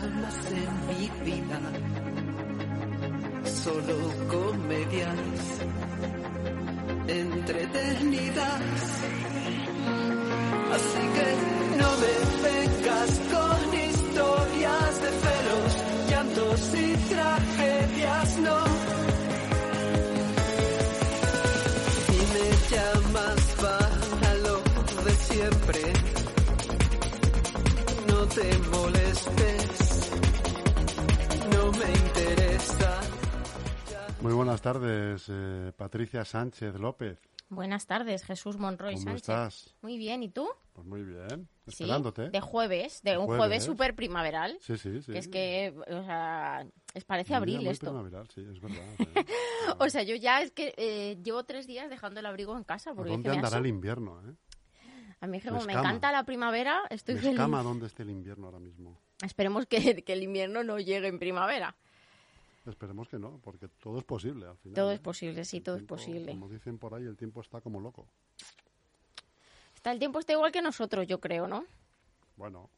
dramas en mi vida, solo comedias entretenidas. Muy buenas tardes, eh, Patricia Sánchez López. Buenas tardes, Jesús Monroy ¿Cómo Sánchez. estás? Muy bien, ¿y tú? Pues muy bien, Sí, esperándote. de jueves, de un Jueves. súper primaveral. Sí, sí, sí. Que es que, o sea, es parece abril muy esto. primaveral, sí, es verdad. O sea, yo ya es que eh, llevo tres días dejando el abrigo en casa ¿A porque dónde "Me andará el invierno? Eh? a mí como Me me escama. encanta la primavera, estoy Me feliz. escama dónde esté el invierno ahora mismo. Esperemos que, que el invierno no llegue en primavera. Esperemos que no, porque todo es posible al final. Todo ¿eh? es posible, sí, El todo es posible. Como dicen por ahí, el tiempo está como loco. Está, el tiempo está igual que nosotros, yo creo, ¿no? Bueno,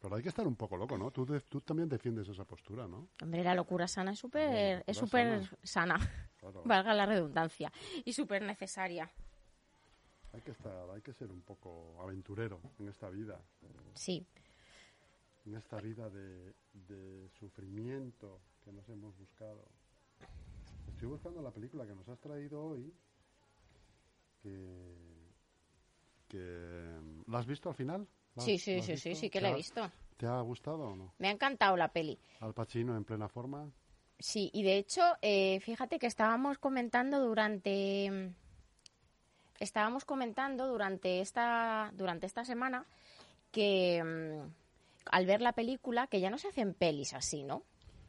pero hay que estar un poco loco, ¿no? Tú, de- tú también defiendes esa postura, ¿no? Hombre, la locura sana es súper es súper sana, Claro. valga la redundancia, y súper necesaria. Hay que estar, hay que ser un poco aventurero en esta vida. Sí, en esta vida de, de sufrimiento que nos hemos buscado. Estoy buscando la película que nos has traído hoy, que, que ¿la has visto al final? ¿La- sí, sí, sí, sí, sí que ¿Te la he visto. ¿Te ha gustado o no? Me ha encantado la peli. Al Pacino en plena forma. Sí, y de hecho, eh, fíjate que estábamos comentando durante. Estábamos comentando durante esta, durante esta semana que mm, al ver la película, que ya no se hacen pelis así, ¿no?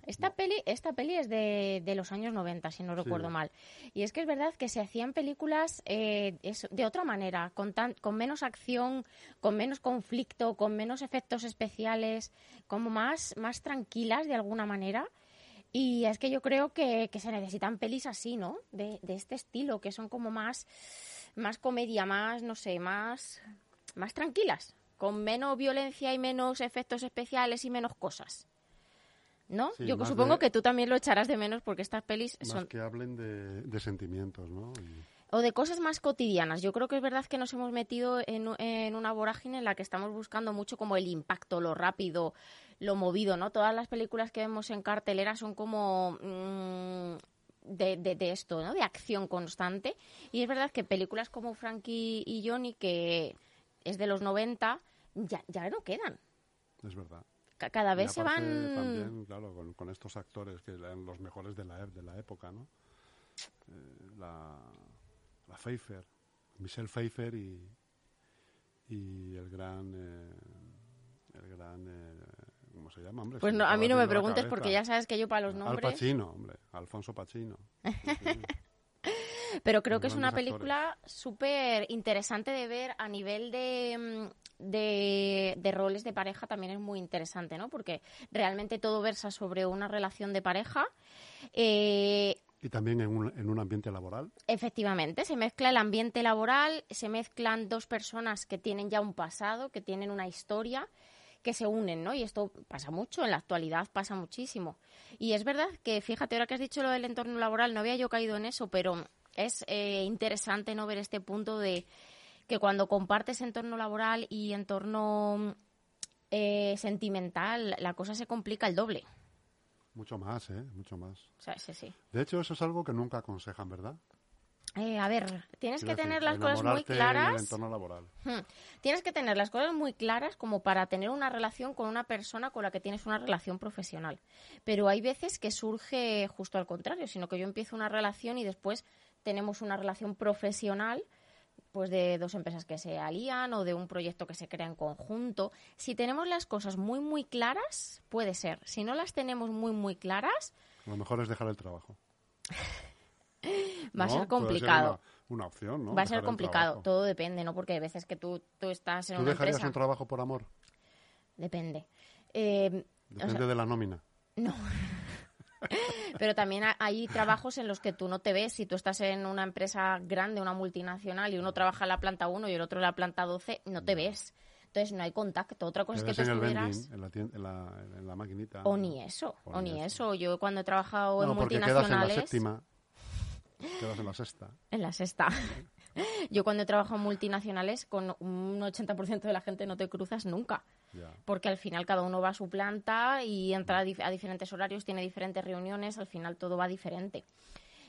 Esta peli, esta peli es de, de los años 90, si no recuerdo mal. Y es que es verdad que se hacían películas eh, de otra manera, con, tan, con menos acción, con menos conflicto, con menos efectos especiales, como más, más tranquilas de alguna manera. Y es que yo creo que, que se necesitan pelis así, ¿no? De, de este estilo, que son como más, más comedia, más, no sé, más, más tranquilas, con menos violencia y menos efectos especiales y menos cosas. ¿No? Sí, yo supongo de- que tú también lo echarás de menos porque estas pelis Más son que hablen de, de sentimientos, ¿no? Y- o de cosas más cotidianas. Yo creo que es verdad que nos hemos metido en, en una vorágine en la que estamos buscando mucho como el impacto, lo rápido, lo movido, ¿no? Todas las películas que vemos en cartelera son como mm, de, de- de esto, ¿no? De acción constante. Y es verdad que películas como Frankie y Johnny, que es de los 90, ya, ya no quedan. es verdad. Ca- Cada vez se van... También, claro, con, con estos actores que eran los mejores de la, ep- de la época, ¿no? Eh, la, la Pfeiffer, Michelle Pfeiffer y, y el gran... eh, el gran... eh, ¿Cómo se llama, hombre? Pues no, a mí no me preguntes porque ya sabes que yo para los Al nombres... Pacino, hombre. Alfonso Pacino. Pero creo que es una película súper interesante de ver a nivel de, mm, de, de roles de pareja también es muy interesante, ¿no? Porque realmente todo versa sobre una relación de pareja. Eh, Y también en un, en un ambiente laboral. efectivamente, se mezcla el ambiente laboral, se mezclan dos personas que tienen ya un pasado, que tienen una historia que se unen, ¿no? Y esto pasa mucho, en la actualidad pasa muchísimo. Y es verdad que, fíjate, ahora que has dicho lo del entorno laboral, no había yo caído en eso, pero es eh, interesante no ver este punto de que cuando compartes entorno laboral y entorno eh, sentimental, la cosa se complica el doble. Mucho más, ¿eh? Mucho más. O sea, sí, sí. De hecho, eso es algo que nunca aconsejan, ¿verdad? Eh, a ver, tienes que decir, tener las cosas muy enamorarte En claras. el entorno laboral. Hmm. Tienes que tener las cosas muy claras como para tener una relación con una persona con la que tienes una relación profesional. Pero hay veces que surge justo al contrario, sino que yo empiezo una relación y después tenemos una relación profesional pues de dos empresas que se alían o de un proyecto que se crea en conjunto. Si tenemos las cosas muy muy claras, puede ser. Si no las tenemos muy muy claras, Lo mejor es dejar el trabajo. va a ¿No? ser complicado. una, una opción, ¿no? Va a ser complicado, todo depende, ¿no? Porque hay veces que tú, tú estás en ¿Tú una dejarías empresa. un trabajo por amor? Depende. Eh, o Depende sea, de la nómina. No. Pero también ha- hay trabajos en los que tú no te ves. Si tú estás en una empresa grande, una multinacional, y uno trabaja en la planta 1 y el otro en la planta 12, no te ves. Entonces no hay contacto. Otra cosa Te es que el estuvieras... en en la, en la maquinita. O ni eso, o, ni eso. Yo cuando he trabajado No, en porque quedas en la multinacionales... séptima. Quedas en la sexta. En la sexta. Yo cuando he trabajado en multinacionales, con un 80% de la gente no te cruzas nunca. Porque al final cada uno va a su planta y entra a, a diferentes horarios, tiene diferentes reuniones, al final todo va diferente.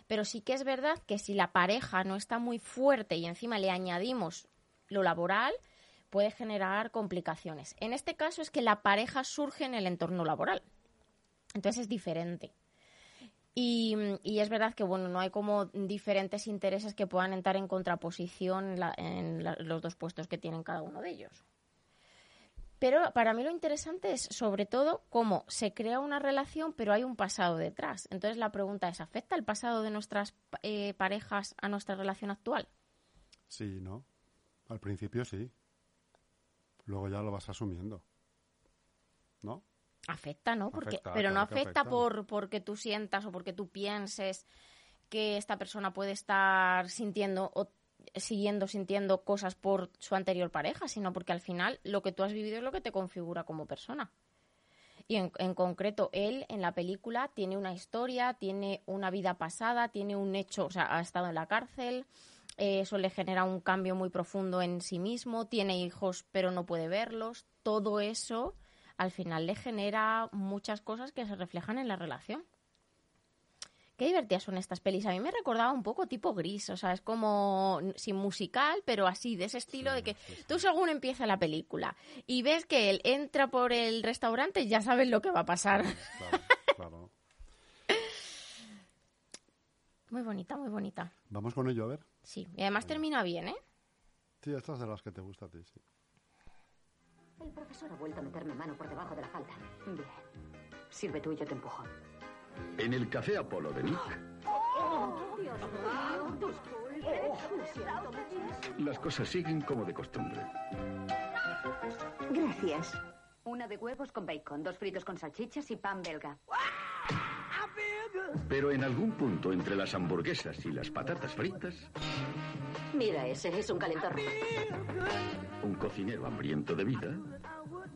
Pero sí que es verdad que si la pareja no está muy fuerte y encima le añadimos lo laboral, puede generar complicaciones. En este caso es que la pareja surge en el entorno laboral. Entonces es diferente. Y, y es verdad que bueno, no hay como diferentes intereses que puedan entrar en contraposición en, la- en la- los dos puestos que tienen cada uno de ellos. Pero para mí lo interesante es sobre todo cómo se crea una relación, pero hay un pasado detrás. Entonces la pregunta es, ¿afecta el pasado de nuestras eh, parejas a nuestra relación actual? Sí, ¿no? Al principio sí. Luego ya lo vas asumiendo. ¿No? Afecta, ¿no? Porque, Afecta, pero no claro afecta, afecta. por porque tú sientas o porque tú pienses que esta persona puede estar sintiendo o siguiendo sintiendo cosas por su anterior pareja, sino porque al final lo que tú has vivido es lo que te configura como persona. Y en, en concreto, él en la película tiene una historia, tiene una vida pasada, tiene un hecho, o sea, ha estado en la cárcel, eh, eso le genera un cambio muy profundo en sí mismo, tiene hijos pero no puede verlos, todo eso al final le genera muchas cosas que se reflejan en la relación. Qué divertidas son estas pelis. A mí me recordaba un poco tipo gris, o sea, es como sin musical, pero así, de ese estilo de que tú según empieza la película y ves que él entra por el restaurante, ya sabes lo que va a pasar. Claro, claro. Muy bonita, muy bonita. Vamos con ello, a ver. Sí, y además termina bien, ¿eh? Sí, estas de las que te gusta a ti, sí. El profesor ha vuelto a meterme mano por debajo de la falda. Bien. Sirve tú y yo te empujo. En el café Apolo de Nick, las cosas siguen como de costumbre. Gracias. Una de huevos con bacon, dos fritos con salchichas y pan belga. Pero en algún punto entre las hamburguesas y las patatas fritas, Mira ese, es un calentor. un cocinero hambriento de vida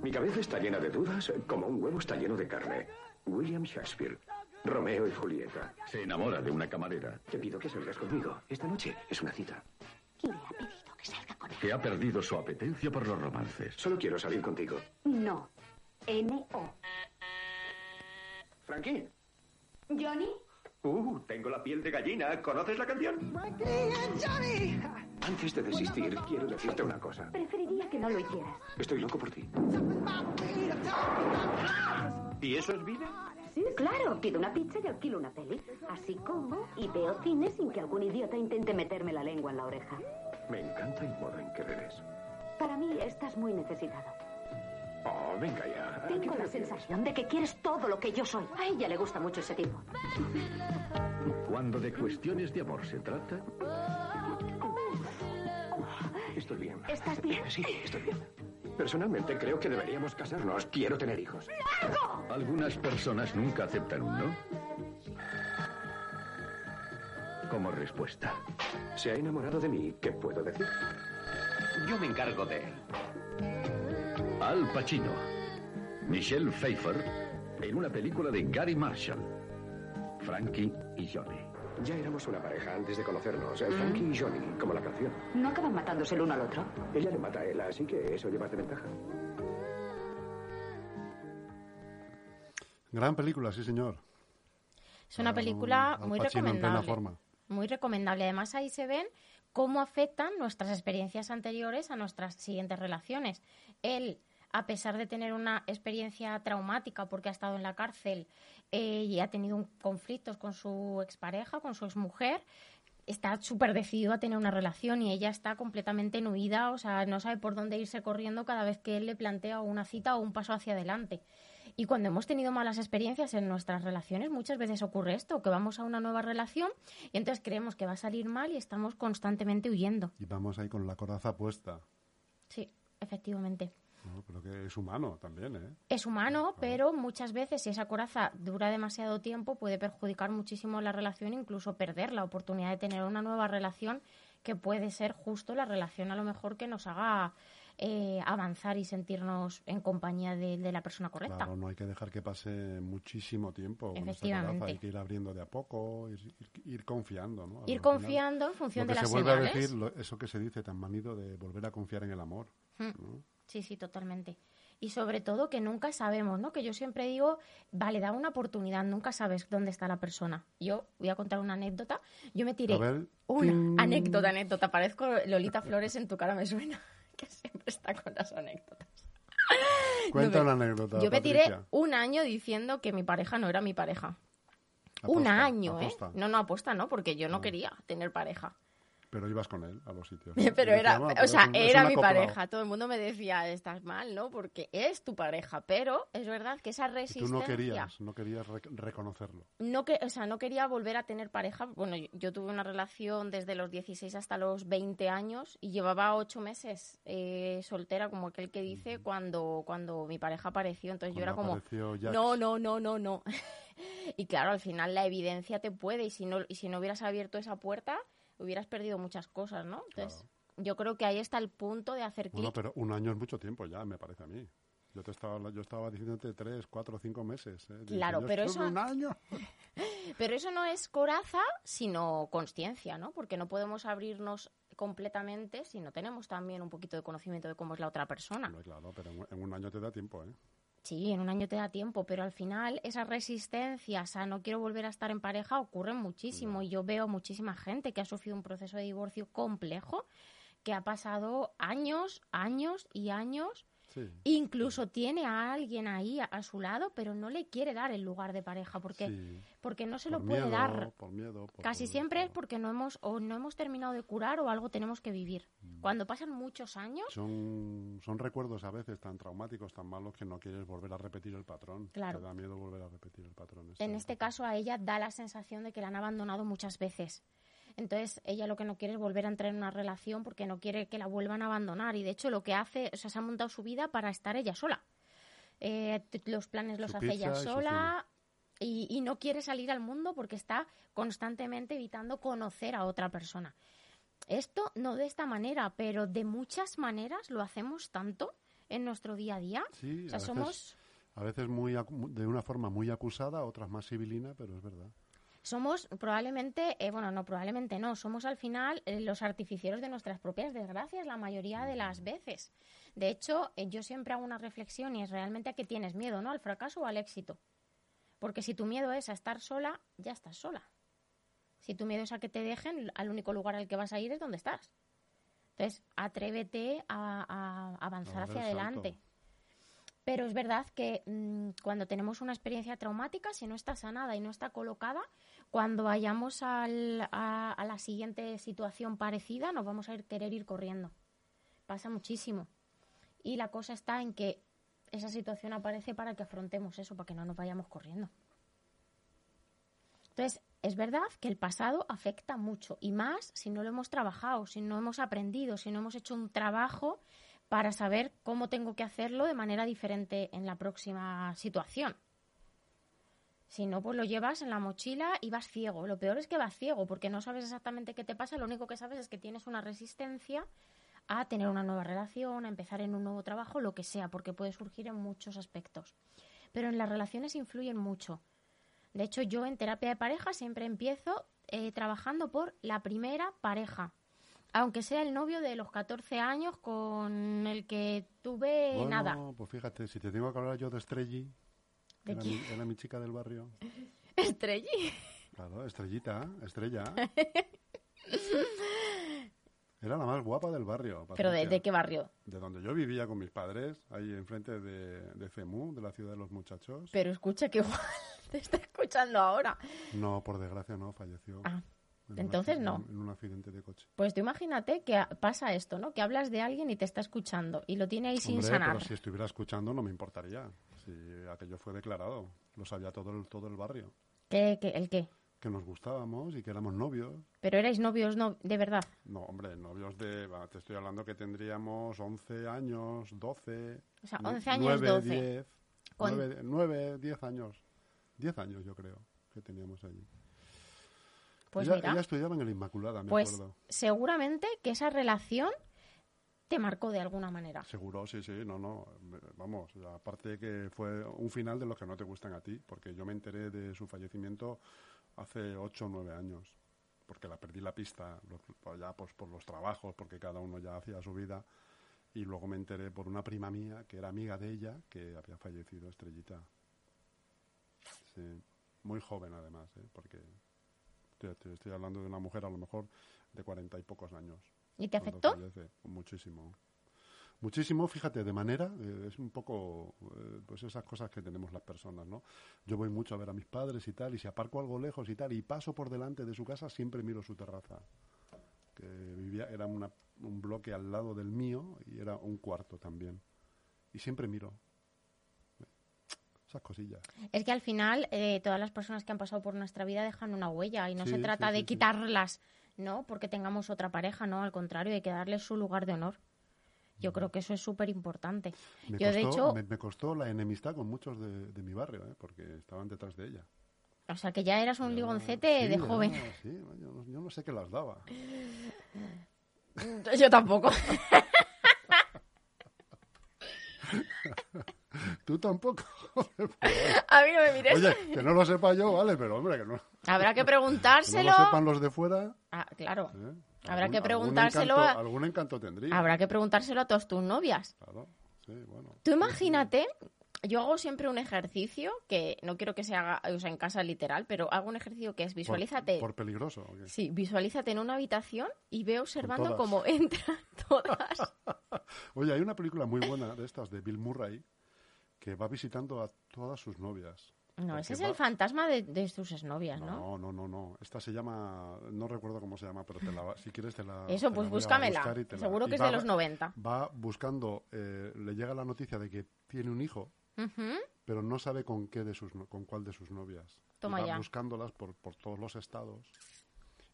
Mi cabeza está llena de dudas, como un huevo está lleno de carne. William Shakespeare, Romeo y Julieta. se enamora de una camarera Te pido que salgas conmigo. Esta noche es una cita. Le ha pedido que salga con él. que ha perdido su apetencia por los romances. Solo quiero salir contigo. No. N-O. Frankie. ¿Johnny? Uh, tengo la piel de gallina. ¿Conoces la canción? Antes de desistir, quiero decirte una cosa. Preferiría que no lo hicieras. Estoy loco por ti. ¿Y eso es vida? Sí, claro. Pido una pizza y alquilo una peli. Así como y veo cine sin que algún idiota intente meterme la lengua en la oreja. Me encanta el modo en que bebes. Para mí estás muy necesitado. Oh, venga ya. ¿A qué Tengo te la sensación de que quieres todo lo que yo soy. A ella le gusta mucho ese tipo. Cuando de cuestiones de amor se trata, Estoy bien. ¿Estás bien? Sí, estoy bien. Personalmente creo que deberíamos casarnos. Quiero tener hijos. algunas personas nunca aceptan un no. Como respuesta. Se ha enamorado de mí. ¿Qué puedo decir? Yo me encargo de él. Al Pacino, Michelle Pfeiffer, en una película de Gary Marshall, Frankie y Johnny. Ya éramos una pareja antes de conocernos. Frankie y Johnny, como la canción. ¿No acaban matándose el uno al otro? Ella le mata a él, así que eso lleva de ventaja. Gran película, sí, señor. Es una Al- película Al muy Pacino en plena recomendable. forma. Muy recomendable. Además, ahí se ven cómo afectan nuestras experiencias anteriores a nuestras siguientes relaciones. Él, a pesar de tener una experiencia traumática porque ha estado en la cárcel eh, y ha tenido conflictos con su expareja, con su exmujer, está súper decidido a tener una relación y ella está completamente en huida, o sea, no sabe por dónde irse corriendo cada vez que él le plantea una cita o un paso hacia adelante. Y cuando hemos tenido malas experiencias en nuestras relaciones, muchas veces ocurre esto, que vamos a una nueva relación y entonces creemos que va a salir mal y estamos constantemente huyendo. Y vamos ahí con la coraza puesta. Sí, efectivamente. ¿No? Pero que es humano también, ¿eh? Es humano, pero muchas veces si esa coraza dura demasiado tiempo puede perjudicar muchísimo la relación, incluso perder la oportunidad de tener una nueva relación que puede ser justo la relación a lo mejor que nos haga eh, avanzar y sentirnos en compañía de, de la persona correcta. Claro, no hay que dejar que pase muchísimo tiempo. con Efectivamente. Hay que ir abriendo de a poco, ir, ir- ir confiando, ¿no? Ir final, confiando en función de las se vuelve señales. a decir, lo- eso que se dice tan manido de volver a confiar en el amor. Mm. ¿no? Sí, sí, totalmente. Y sobre todo que nunca sabemos, ¿no? Que yo siempre digo, vale, da una oportunidad, nunca sabes dónde está la persona. Yo voy a contar una anécdota. Yo me tiré una anécdota, anécdota. Parezco Lolita Flores en tu cara me suena, que siempre está con las anécdotas. Cuenta una anécdota. Yo me tiré un año diciendo que mi pareja no era mi pareja. un año, aposta. ¿eh? No, no, apuesta, no, porque yo no Ah. quería tener pareja. Pero ibas con él a los sitios. Pero Y era, decía, "Bueno, o sea, un- era mi acoplado". pareja. Todo el mundo me decía, estás mal, ¿no? Porque es tu pareja. Pero es verdad que esa resistencia... tú no querías, no querías rec- reconocerlo. no que, o sea, no quería volver a tener pareja. Bueno, yo, yo tuve una relación desde los 16 hasta los 20 años y llevaba ocho meses eh, soltera, como aquel que dice, cuando, cuando mi pareja apareció. Entonces yo era como, Jax. no, no, no, no, no. y claro, al final la evidencia te puede y si no, y si no hubieras abierto esa puerta, hubieras perdido muchas cosas, ¿no? Entonces, yo creo que ahí está el punto de hacer Bueno, clic. pero un año es mucho tiempo ya, me parece a mí. Yo te estaba, yo estaba diciéndote tres, cuatro, cinco meses. ¿eh? Claro, pero eso- Un año. Pero eso no es coraza, sino consciencia, ¿no? Porque no podemos abrirnos completamente si no tenemos también un poquito de conocimiento de cómo es la otra persona. Hombre, claro, pero en un año te da tiempo, ¿eh? Sí, en un año te da tiempo, pero al final esas resistencias a no quiero volver a estar en pareja ocurren muchísimo. Y yo veo muchísima gente que ha sufrido un proceso de divorcio complejo, que ha pasado años, años y años Sí. Incluso tiene a alguien ahí a, a su lado, pero no le quiere dar el lugar de pareja porque, sí. porque no se Por lo puede miedo, dar. Por miedo. por Casi todo, siempre es porque no hemos o no hemos terminado de curar o algo tenemos que vivir. Mm. Cuando pasan muchos años, Son, son recuerdos a veces tan traumáticos, tan malos, que no quieres volver a repetir el patrón. Claro. Te da miedo volver a repetir el patrón. en ese. este caso a ella da la sensación de que la han abandonado muchas veces. Entonces ella lo que no quiere es volver a entrar en una relación porque no quiere que la vuelvan a abandonar y de hecho lo que hace, o sea, se ha montado su vida para estar ella sola. Eh, los planes los Su hace ella sola y, y no quiere salir al mundo porque está constantemente evitando conocer a otra persona. Esto no de esta manera, pero de muchas maneras lo hacemos tanto en nuestro día a día. Sí, o sea, a veces, somos a veces muy, de una forma muy acusada, otras más civilina, pero es verdad. Somos probablemente, eh, bueno, no, probablemente no, somos al final eh, los artificieros de nuestras propias desgracias la mayoría de las veces. De hecho, eh, yo siempre hago una reflexión y es realmente a qué tienes miedo, ¿no? ¿Al fracaso o al éxito? Porque si tu miedo es a estar sola, ya estás sola. Si tu miedo es a que te dejen, al único lugar al que vas a ir es donde estás. Entonces, atrévete a, a avanzar hacia salto. adelante. Pero es verdad que mm, cuando tenemos una experiencia traumática, si no está sanada y no está colocada, cuando vayamos al- a, la siguiente situación parecida, nos vamos a querer ir corriendo. Pasa muchísimo. Y la cosa está en que esa situación aparece para que afrontemos eso, para que no nos vayamos corriendo. Entonces, es verdad que el pasado afecta mucho, y más si no lo hemos trabajado, si no hemos aprendido, si no hemos hecho un trabajo para saber cómo tengo que hacerlo de manera diferente en la próxima situación. Si no, pues lo llevas en la mochila y vas ciego. Lo peor es que vas ciego porque no sabes exactamente qué te pasa. Lo único que sabes es que tienes una resistencia a tener una nueva relación, a empezar en un nuevo trabajo, lo que sea, porque puede surgir en muchos aspectos. Pero en las relaciones influyen mucho. De hecho, yo en terapia de pareja siempre empiezo eh, trabajando por la primera pareja. Aunque sea el novio de los 14 años con el que tuve bueno, nada. pues fíjate, si te tengo que hablar yo de Estrelli, ¿De era, mi, era mi chica del barrio. Estrelli. Claro, Estrellita, Estrella. Era la más guapa del barrio. ¿Pero de, qué barrio? De donde yo vivía con mis padres, ahí enfrente de, de FEMU, de la ciudad de los muchachos. Pero escucha que igual te está escuchando ahora. No, por desgracia no, falleció. Ah, En entonces no. En un accidente de coche. Pues tú imagínate que pasa esto, ¿no? Que hablas de alguien y te está escuchando y lo tiene ahí sin Hombre, sanar. pero si estuviera escuchando no me importaría. Si aquello fue declarado, lo sabía todo el, todo el barrio. ¿Qué, qué, ¿El qué? Que nos gustábamos y que éramos novios. Pero erais novios no, de verdad. No, hombre, novios de... va, te estoy hablando que tendríamos 11 años, 12... O sea, nu- 11 años, 9, 12. 10, Con- 9, 9, 10 años. 10 años yo creo que teníamos allí. Pues ella, mira, ella estudiaba en el Inmaculada, me pues acuerdo. seguramente que esa relación te marcó de alguna manera. Seguro, sí, sí, no, no. me- Vamos, aparte de que fue un final de los que no te gustan a ti, porque yo me enteré de su fallecimiento hace ocho o nueve años, porque la perdí la pista, pues ya pues por los trabajos, porque cada uno ya hacía su vida, y luego me enteré por una prima mía, que era amiga de ella, que había fallecido Estrellita. Sí, muy joven además, ¿eh? porque te, te estoy hablando de una mujer a lo mejor de cuarenta y pocos años. ¿Y te afectó? fallece. Muchísimo. Muchísimo, fíjate, de manera, eh, es un poco, eh, pues esas cosas que tenemos las personas, ¿no? Yo voy mucho a ver a mis padres y tal, y si aparco algo lejos y tal, y paso por delante de su casa, siempre miro su terraza. Que vivía, era una- un bloque al lado del mío y era un cuarto también. Y siempre miro. Esas cosillas. Es que al final eh, todas las personas que han pasado por nuestra vida dejan una huella y no Sí, se trata sí, de sí, quitarlas, ¿no? Porque tengamos otra pareja, ¿no? Al contrario, hay que darles su lugar de honor. Yo creo que eso es súper importante. Yo, de hecho, me, me costó la enemistad con muchos de, de mi barrio, ¿eh? porque estaban detrás de ella. o sea, que ya eras un ligoncete sí, de joven. sí, yo, no, yo no sé qué las daba. Yo tampoco. Tú tampoco. Pues, A mí no me mires. Oye, que no lo sepa yo, vale, pero hombre, que no, que Habrá que no preguntárselo. lo sepan los de fuera. Ah, claro. ¿eh? Habrá que algún preguntárselo encanto- a- Algún encanto tendría. Habrá que preguntárselo a todas tus novias. Claro, sí, bueno. Tú imagínate, yo hago siempre un ejercicio que no quiero que se haga o sea, en casa literal, pero hago un ejercicio que es visualízate. Por, peligroso. ¿o qué? Sí, visualízate en una habitación y ve observando cómo entran todas. Oye, hay una película muy buena de estas, de Bill Murray, que va visitando a todas sus novias. No, ese es va- el fantasma de, de tus exnovias, ¿no? No, no, no, no. Esta se llama, no recuerdo cómo se llama, pero te la, va- si quieres te la. Eso, te pues la búscamela. y la- Seguro y que es va- de los 90. Va buscando, eh, le llega la noticia de que tiene un hijo, pero no sabe con qué de sus, con cuál de sus novias. Y Toma va ya. buscándolas por, por todos los estados.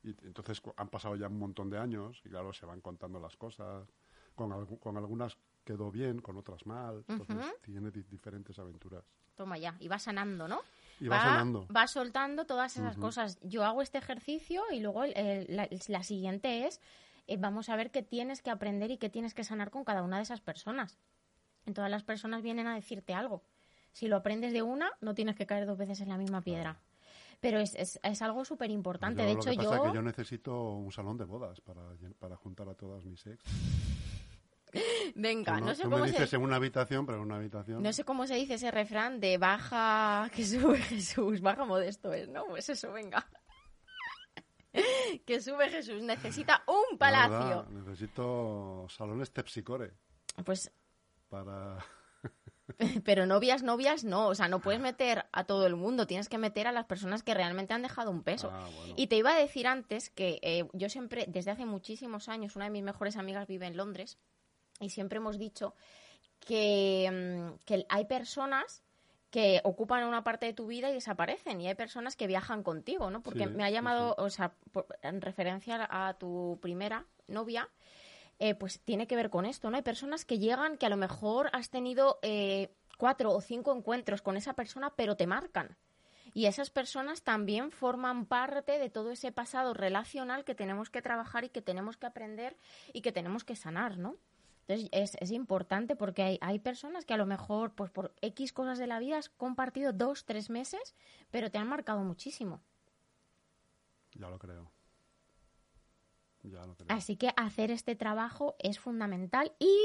Y entonces han pasado ya un montón de años y claro, se van contando las cosas. Con, con algunas quedó bien, con otras mal. Entonces Ujú. tiene di- diferentes aventuras. Toma ya, y va sanando, ¿no? Y va sanando. va soltando todas esas Ujú. cosas. Yo hago este ejercicio y luego el- la, la siguiente es, eh, vamos a ver qué tienes que aprender y qué tienes que sanar con cada una de esas personas. En todas las personas vienen a decirte algo. Si lo aprendes de una, no tienes que caer dos veces en la misma piedra. Pero es, es, es algo súper importante. De lo hecho, que pasa yo... es que yo necesito un salón de bodas para, para juntar a todas mis ex. Venga, no, sé tú cómo me dices se... en una habitación, pero en una habitación. No sé cómo se dice ese refrán de baja que sube Jesús, baja modesto es, ¿no? Pues eso, venga. que sube Jesús, necesita un La palacio. verdad, necesito salones tepsicore Pues, para... pero novias, novias no, o sea, no puedes meter a todo el mundo, tienes que meter a las personas que realmente han dejado un peso. Ah, bueno. Y te iba a decir antes que eh, yo siempre, desde hace muchísimos años, una de mis mejores amigas vive en Londres y siempre hemos dicho que, mm, que hay personas que ocupan una parte de tu vida y desaparecen y hay personas que viajan contigo, ¿no? Porque Sí, me ha sí, llamado, o sea, por- en referencia a tu primera novia, eh, pues tiene que ver con esto, ¿no? Hay personas que llegan que a lo mejor has tenido eh, cuatro o cinco encuentros con esa persona, pero te marcan. Y esas personas también forman parte de todo ese pasado relacional que tenemos que trabajar y que tenemos que aprender y que tenemos que sanar, ¿no? Entonces es, es importante porque hay, hay personas que a lo mejor, pues por X cosas de la vida has compartido dos, tres meses, pero te han marcado muchísimo. Ya lo creo. Ya lo creo. Así que hacer este trabajo es fundamental y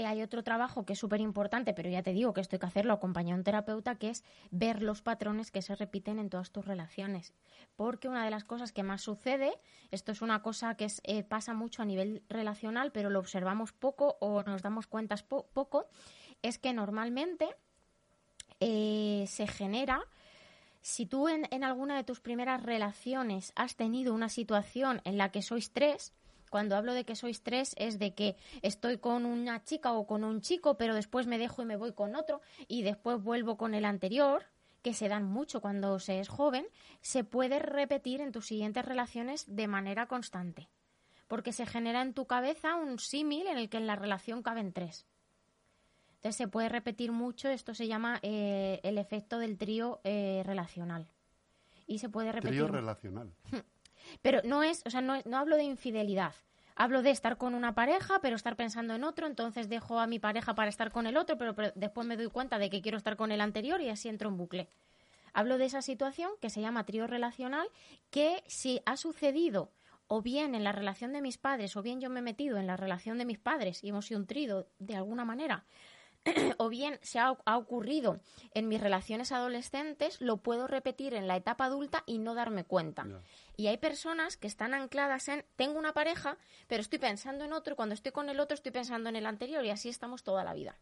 eh, hay otro trabajo que es súper importante, pero ya te digo que esto hay que hacerlo acompañado de un terapeuta, que es ver los patrones que se repiten en todas tus relaciones. Porque una de las cosas que más sucede, esto es una cosa que eh, pasa mucho a nivel relacional, pero lo observamos poco o nos damos cuentas po- poco, es que normalmente eh, se genera si tú en alguna de tus primeras relaciones has tenido una situación en la que sois tres, cuando hablo de que sois tres es de que estoy con una chica o con un chico, pero después me dejo y me voy con otro y después vuelvo con el anterior, que se dan mucho cuando se es joven, se puede repetir en tus siguientes relaciones de manera constante. Porque se genera en tu cabeza un símil en el que en la relación caben tres. Entonces se puede repetir mucho, esto se llama eh, el efecto del trío eh, relacional. Y se puede repetir. Trío relacional. Pero no es, o sea, no, no hablo de infidelidad. Hablo de estar con una pareja, pero estar pensando en otro, entonces dejo a mi pareja para estar con el otro, pero, pero después me doy cuenta de que quiero estar con el anterior y así entro en bucle. Hablo de esa situación que se llama trío relacional, que si ha sucedido o bien en la relación de mis padres, o bien yo me he metido en la relación de mis padres y hemos sido un trío de alguna manera, o bien se ha, ha ocurrido en mis relaciones adolescentes, lo puedo repetir en la etapa adulta y no darme cuenta. Y hay personas que están ancladas en, tengo una pareja, pero estoy pensando en otro, y cuando estoy con el otro estoy pensando en el anterior, y así estamos toda la vida.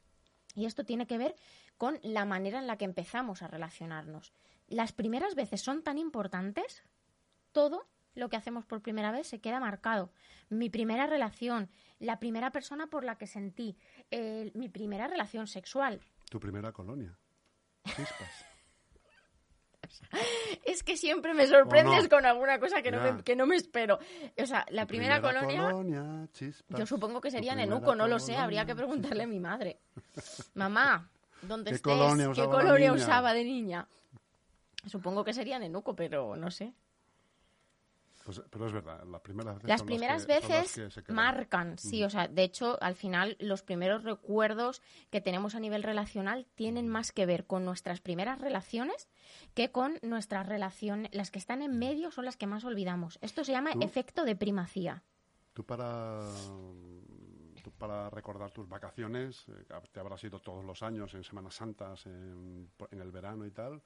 Y esto tiene que ver con la manera en la que empezamos a relacionarnos. Las primeras veces son tan importantes, todo lo que hacemos por primera vez se queda marcado. Mi primera relación, la primera persona por la que sentí, el- mi primera relación sexual. Tu primera colonia. Chispas. Es que siempre me sorprendes con alguna cosa que no, me, que no me espero. O sea, la primera, colonia, chispas. yo supongo que sería Nenuco, no lo sé, habría que preguntarle a mi madre. Mamá, ¿dónde ¿Qué estés? colonia ¿Qué colonia usaba de niña? Supongo que sería Nenuco, pero no sé. Pues, pero es verdad, las primeras veces Las primeras que- las veces que marcan, sí, Mm. o sea, de hecho, al final los primeros recuerdos que tenemos a nivel relacional tienen más que ver con nuestras primeras relaciones que con nuestras relaciones, las que están en medio son las que más olvidamos. Esto se llama ¿Tú? efecto de primacía. Tú para, tú para recordar tus vacaciones, eh, te habrás ido todos los años en Semanas Santas, en, en el verano y tal.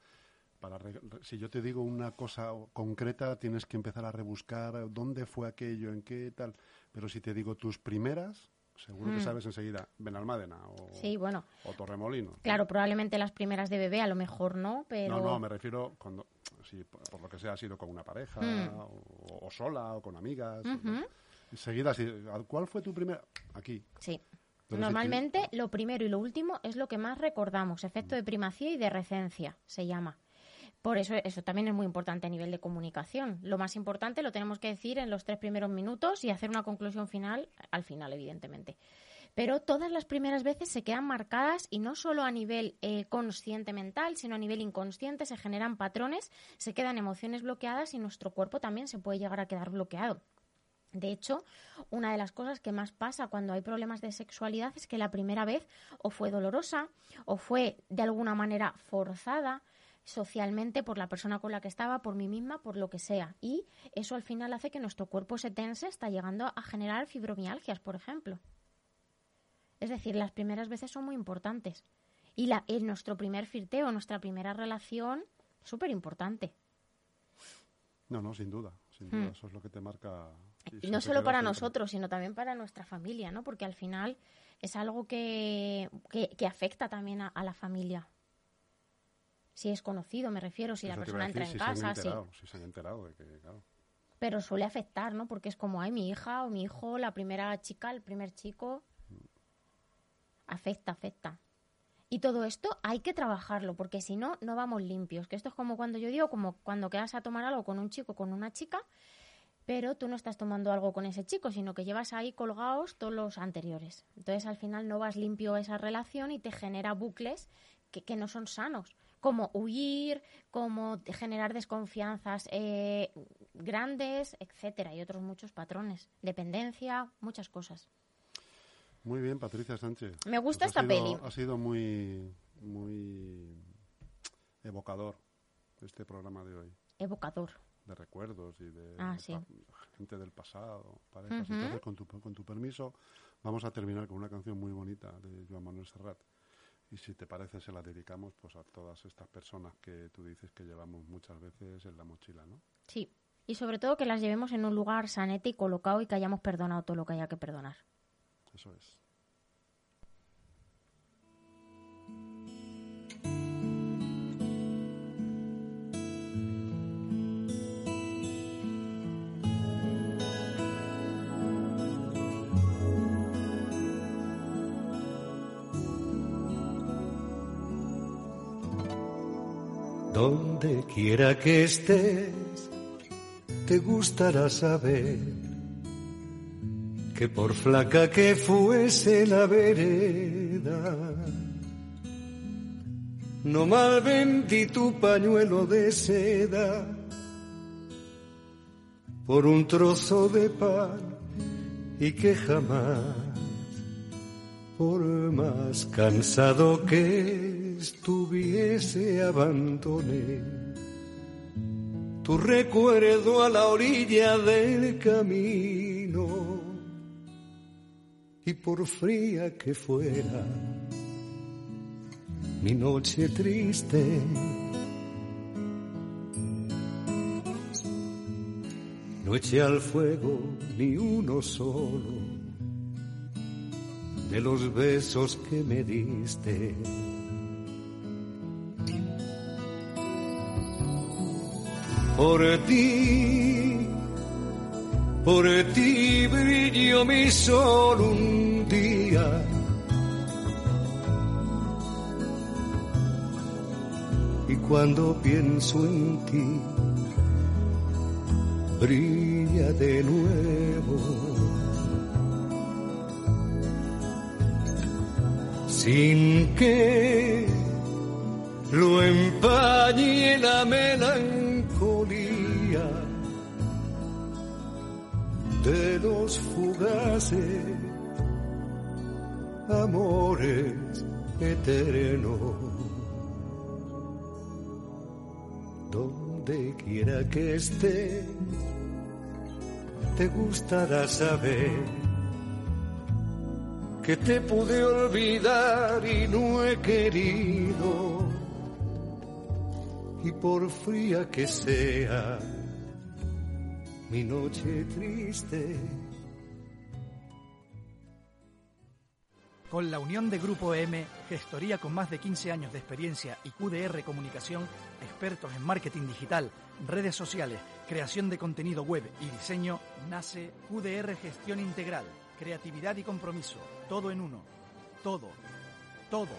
Para re- si yo te digo una cosa concreta, tienes que empezar a rebuscar dónde fue aquello, en qué tal. Pero si te digo tus primeras, seguro que Mm. sabes enseguida Benalmádena o, Sí, bueno, o Torremolino. claro, probablemente las primeras de bebé a lo mejor no, pero No, no, me refiero cuando, si por, lo que sea, has ido con una pareja Mm. o, o sola o con amigas. Enseguida, si, ¿cuál fue tu primera? Aquí. sí. Pero si Normalmente lo primero y lo último es lo que más recordamos, efecto de primacía y de recencia se llama. Por eso eso también es muy importante a nivel de comunicación. Lo más importante lo tenemos que decir en los tres primeros minutos y hacer una conclusión final al final, evidentemente. Pero todas las primeras veces se quedan marcadas y no solo a nivel eh, consciente mental, sino a nivel inconsciente se generan patrones, se quedan emociones bloqueadas y nuestro cuerpo también se puede llegar a quedar bloqueado. De hecho, una de las cosas que más pasa cuando hay problemas de sexualidad es que la primera vez o fue dolorosa o fue de alguna manera forzada socialmente por la persona con la que estaba, por mí misma, por lo que sea. Y eso al final hace que nuestro cuerpo se tense, está llegando a generar fibromialgias, por ejemplo. Es decir, las primeras veces son muy importantes. Y la, en nuestro primer firteo, nuestra primera relación, súper importante. No, no, sin duda. Sin Hmm. duda, eso es lo que te marca. y no solo para nosotros, sino también para nuestra familia, ¿no? Porque al final es algo que, que, que afecta también a, a la familia. Si es conocido, me refiero, si la Eso persona entra en si casa, sí. enterado, si se han enterado de que, claro. Pero suele afectar, ¿no? Porque es como, ay, mi hija o mi hijo, la primera chica, el primer chico. Afecta, afecta. Y todo esto hay que trabajarlo, porque si no, no vamos limpios. Que esto es como cuando yo digo, como cuando quedas a tomar algo con un chico, con una chica, pero tú no estás tomando algo con ese chico, sino que llevas ahí colgados todos los anteriores. Entonces al final no vas limpio a esa relación y te genera bucles que, que no son sanos, como huir, como generar desconfianzas eh, grandes, etcétera, y otros muchos patrones, dependencia, muchas cosas. Muy bien, Patricia Sánchez. Me gusta Pues esta sido- peli. Ha sido muy, muy evocador este programa de hoy, Evocador. de recuerdos y de, Ah, de sí. pa- gente del pasado, parejas. Ujú. Entonces, con tu, con tu permiso, vamos a terminar con una canción muy bonita de Joan Manuel Serrat. Y si te parece, se la dedicamos pues a todas estas personas que tú dices que llevamos muchas veces en la mochila, ¿no? Sí. Y sobre todo que las llevemos en un lugar sanete y colocado y que hayamos perdonado todo lo que haya que perdonar. Eso es. Donde quiera que estés, te gustará saber que por flaca que fuese la vereda, no mal vendí tu pañuelo de seda por un trozo de pan y que jamás, por más cansado que estuviese, abandoné tu recuerdo a la orilla del camino y por fría que fuera mi noche triste. No eché al fuego ni uno solo de los besos que me diste. Por ti, por ti brilló mi sol un día. Y cuando pienso en ti, brilla de nuevo. Sin que lo empañe la melancolía de los fugaces amores eternos. Donde quiera que esté, te gustará saber que te pude olvidar y no he querido. Y por fría que sea mi noche triste, Con la unión de Grupo M, gestoría con más de 15 años de experiencia y QDR Comunicación, expertos en marketing digital, redes sociales, creación de contenido web y diseño, nace QDR Gestión Integral, creatividad y compromiso, todo en uno. Todo, todo.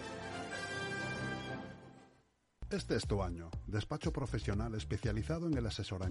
Este es tu año. Despacho profesional especializado en el asesoramiento